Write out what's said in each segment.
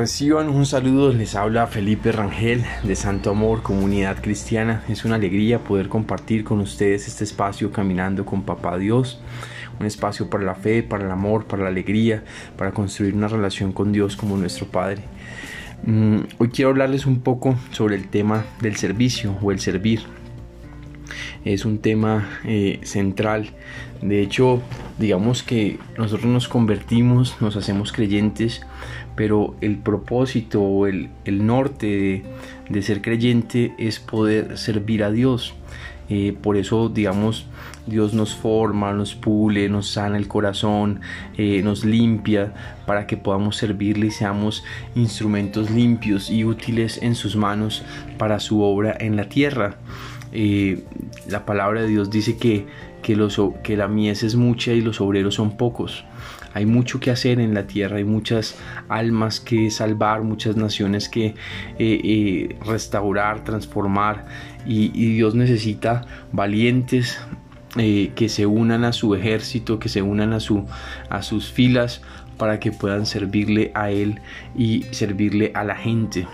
Reciban un saludo, les habla Felipe Rangel de Santo Amor, Comunidad Cristiana. Es una alegría poder compartir con ustedes este espacio caminando con Papá Dios, un espacio para la fe, para el amor, para la alegría, para construir una relación con Dios como nuestro Padre. Mm, hoy quiero hablarles un poco sobre el tema del servicio o el servir. Es un tema eh, central. De hecho, digamos que nosotros nos convertimos, nos hacemos creyentes pero el propósito o el, norte de, ser creyente es poder servir a Dios. Eh, por eso, digamos, Dios nos forma, nos pule, nos sana el corazón, eh, nos limpia para que podamos servirle y seamos instrumentos limpios y útiles en sus manos para su obra en la tierra. La palabra de Dios dice que, que, que la mies es mucha y los obreros son pocos. Hay mucho que hacer en la tierra, hay muchas almas que salvar, muchas naciones que eh, eh, restaurar, transformar y, Dios necesita valientes eh, que se unan a su ejército, que se unan a sus filas para que puedan servirle a Él y servirle a la gente.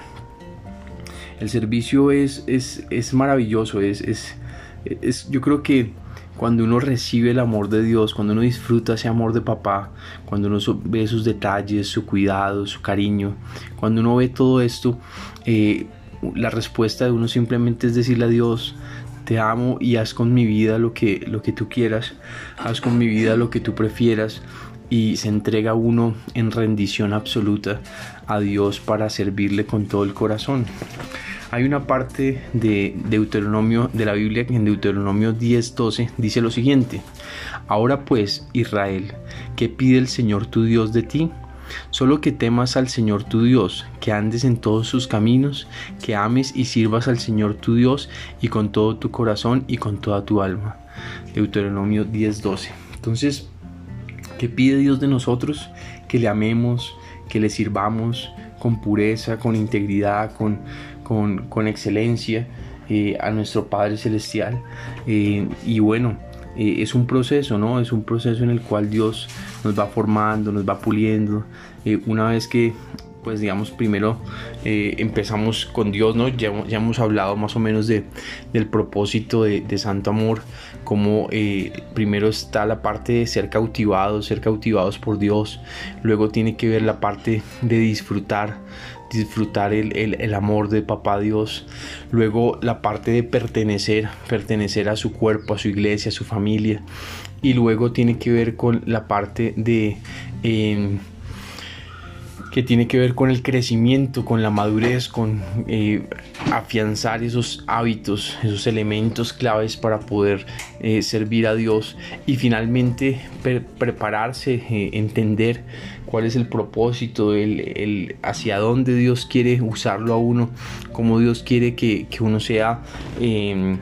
El servicio es, es, es maravilloso, es, es, yo creo que cuando uno recibe el amor de Dios, cuando uno disfruta ese amor de papá, cuando uno ve sus detalles, su cuidado, su cariño, cuando uno ve todo esto, eh, la respuesta de uno simplemente es decirle a Dios, te amo y haz con mi vida lo que, lo que tú quieras, haz con mi vida lo que tú prefieras y se entrega uno en rendición absoluta a Dios para servirle con todo el corazón. Hay una parte de Deuteronomio de la Biblia que en Deuteronomio 10:12 dice lo siguiente: Ahora pues, Israel, ¿qué pide el Señor tu Dios de ti? Solo que temas al Señor tu Dios, que andes en todos sus caminos, que ames y sirvas al Señor tu Dios y con todo tu corazón y con toda tu alma. Deuteronomio 10:12. Entonces, ¿qué pide Dios de nosotros? Que le amemos, que le sirvamos con pureza, con integridad, con, con, excelencia eh, a nuestro Padre Celestial. Eh, y bueno, eh, es un proceso, ¿no? Es un proceso en el cual Dios nos va formando, nos va puliendo. una vez que pues digamos primero empezamos con Dios, ¿no? Ya, ya, hemos hablado más o menos de, del propósito de, de Santo Amor, como primero está la parte de ser cautivados, ser cautivados por Dios, luego tiene que ver la parte de disfrutar disfrutar el, amor de papá Dios. Luego la parte de pertenecer, pertenecer a su cuerpo, a su iglesia, a su familia. Y luego tiene que ver con la parte de... Em, que tiene que ver con el crecimiento, con la madurez, con eh, afianzar esos hábitos, esos elementos claves para poder eh, servir a Dios y finalmente prepararse, eh, entender cuál es el propósito, hacia dónde Dios quiere usarlo a uno, cómo Dios quiere que, uno sea, em,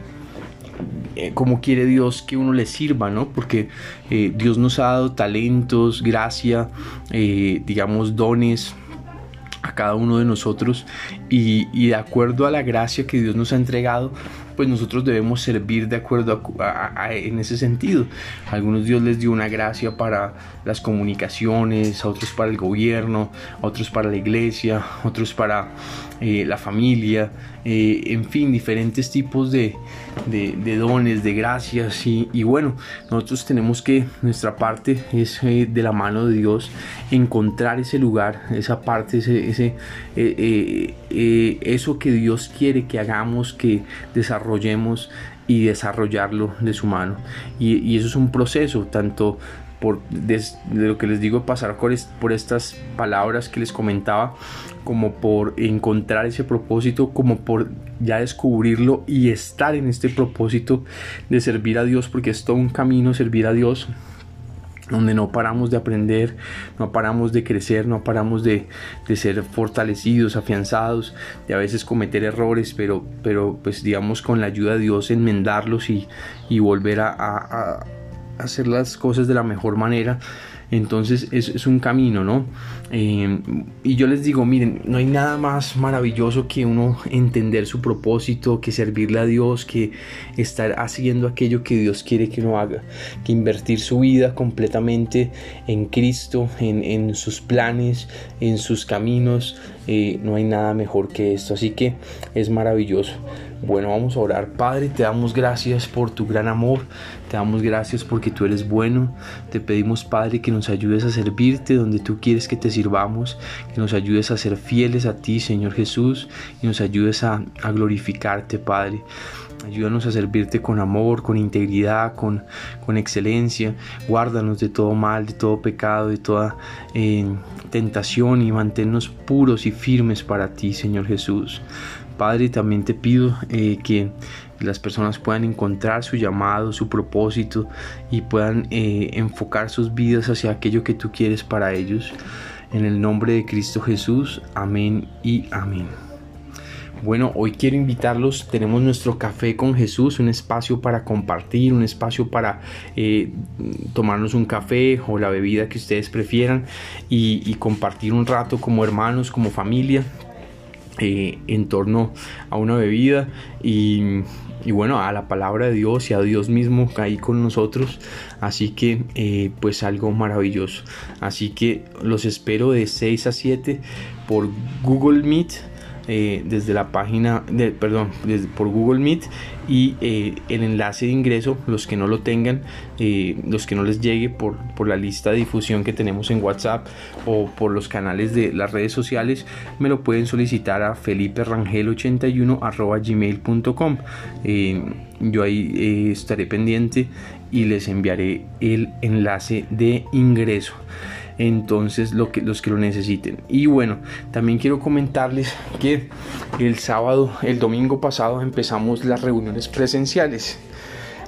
eh, cómo quiere Dios que uno le sirva, ¿no? Porque eh, Dios nos ha dado talentos, gracia, eh, digamos, dones a cada uno de nosotros y, de acuerdo a la gracia que Dios nos ha entregado, pues nosotros debemos servir de acuerdo a, en ese sentido. A algunos Dios les dio una gracia para las comunicaciones, a otros para el gobierno, a otros para la iglesia, otros para eh, la familia, eh, en fin, diferentes tipos de, dones, de gracias y, bueno, nosotros tenemos que, nuestra parte es eh, de la mano de Dios, encontrar ese lugar, esa parte, ese eso que Dios quiere que hagamos, que desarrollemos y desarrollarlo de su mano. Y, eso es un proceso, tanto por de, lo que les digo, pasar por, por estas palabras que les comentaba, como por encontrar ese propósito, como por ya descubrirlo y estar en este propósito de servir a Dios, porque es todo un camino servir a Dios donde no paramos de aprender, no paramos de crecer, no paramos de, ser fortalecidos, afianzados, de a veces cometer errores, pero, pero pues digamos con la ayuda de Dios enmendarlos y, volver a, hacer las cosas de la mejor manera. Entonces es, un camino, ¿no? Eh, y yo les digo, miren, no hay nada más maravilloso que uno entender su propósito, que servirle a Dios, que estar haciendo aquello que Dios quiere que uno haga, que invertir su vida completamente en Cristo, en, sus planes, en sus caminos. Eh, no hay nada mejor que esto, así que es maravilloso. Bueno, vamos a orar. Padre, te damos gracias por tu gran amor. Te damos gracias porque tú eres bueno. Te pedimos, Padre, que nos ayudes a servirte donde tú quieres que te sirvamos. Que nos ayudes a ser fieles a ti, Señor Jesús. Y nos ayudes a, glorificarte, Padre. Ayúdanos a servirte con amor, con integridad, con, con excelencia. Guárdanos de todo mal, de todo pecado, de toda eh, tentación y manténnos puros y firmes para ti, Señor Jesús. Padre, también te pido eh, que las personas puedan encontrar su llamado, su propósito y puedan eh, enfocar sus vidas hacia aquello que tú quieres para ellos. En el nombre de Cristo Jesús, amén y amén. Bueno, hoy quiero invitarlos, tenemos nuestro café con Jesús, un espacio para compartir, un espacio para eh, tomarnos un café o la bebida que ustedes prefieran y compartir un rato como hermanos, como familia. Eh, en torno a una bebida. Y, bueno a la palabra de Dios y a Dios mismo ahí con nosotros. Así que eh, pues algo maravilloso. Así que los espero de 6 a 7 por Google Meet eh, desde la página, de, perdón, desde, por Google Meet y eh, el enlace de ingreso, los que no lo tengan, eh, los que no les llegue por, por, la lista de difusión que tenemos en WhatsApp o por los canales de las redes sociales, me lo pueden solicitar a feliperangel81 gmail.com. yo ahí estaré pendiente y les enviaré el enlace de ingreso entonces que, los que lo necesiten. Y bueno, también quiero comentarles que el sábado, el domingo pasado empezamos las reuniones presenciales.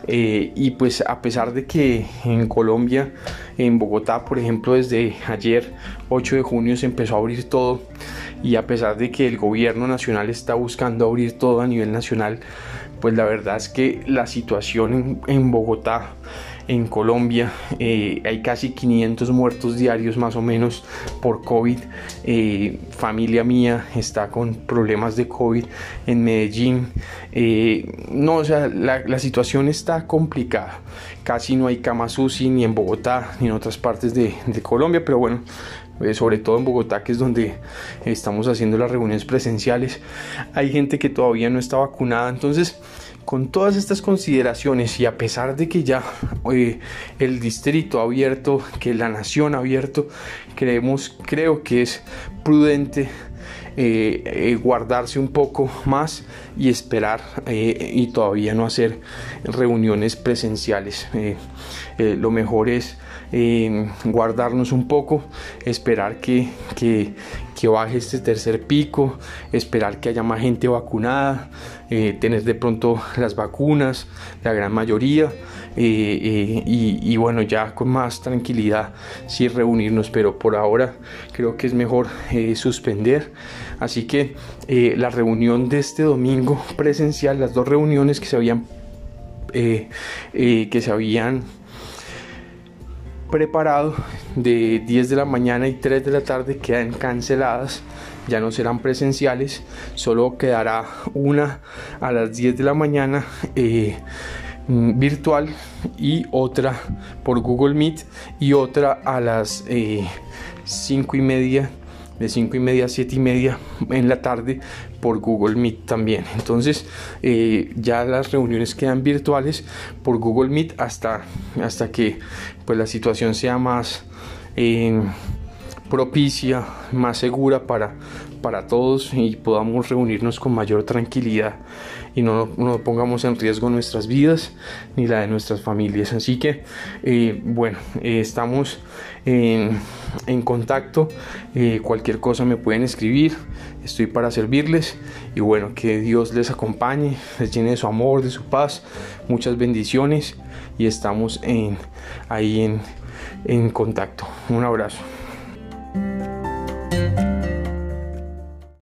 Eh, y pues a pesar de que en Colombia, en Bogotá, por ejemplo, desde ayer 8 de junio se empezó a abrir todo y a pesar de que el gobierno nacional está buscando abrir todo a nivel nacional, pues la verdad es que la situación en, en Bogotá en Colombia. Eh, hay casi 500 muertos diarios más o menos por COVID. Eh, familia mía está con problemas de COVID en Medellín. Eh, no, o sea, la, situación está complicada. Casi no hay camas UCI ni en Bogotá ni en otras partes de, de Colombia, pero bueno, sobre todo en Bogotá, que es donde estamos haciendo las reuniones presenciales, hay gente que todavía no está vacunada. Entonces, con todas estas consideraciones y a pesar de que ya eh, el distrito ha abierto, que la nación ha abierto, creemos, creo que es prudente eh, eh, guardarse un poco más y esperar y todavía no hacer reuniones presenciales. lo mejor es guardarnos un poco, esperar que, que, que, baje este tercer pico, esperar que haya más gente vacunada, eh, tener de pronto las vacunas, la gran mayoría, eh, eh, y, bueno, ya con más tranquilidad sí reunirnos, pero por ahora creo que es mejor suspender. Así que la reunión de este domingo presencial, las dos reuniones que se habían que se habían preparado de 10 de la mañana y 3 de la tarde quedan canceladas ya no serán presenciales solo quedará una a las 10 de la mañana eh, mm, virtual y otra por Google Meet y otra a las 5 eh, y media de 5 y media a 7 y media en la tarde por Google Meet también. Entonces eh, ya las reuniones quedan virtuales por Google Meet hasta, hasta que pues, la situación sea más eh, propicia, más segura para, para todos y podamos reunirnos con mayor tranquilidad y no, no pongamos en riesgo nuestras vidas ni la de nuestras familias. Así que, eh, bueno, estamos en, en contacto. cualquier cosa me pueden escribir estoy para servirles y bueno, que Dios les acompañe, les llene de su amor, de su paz, muchas bendiciones y estamos en, ahí en, en contacto. Un abrazo.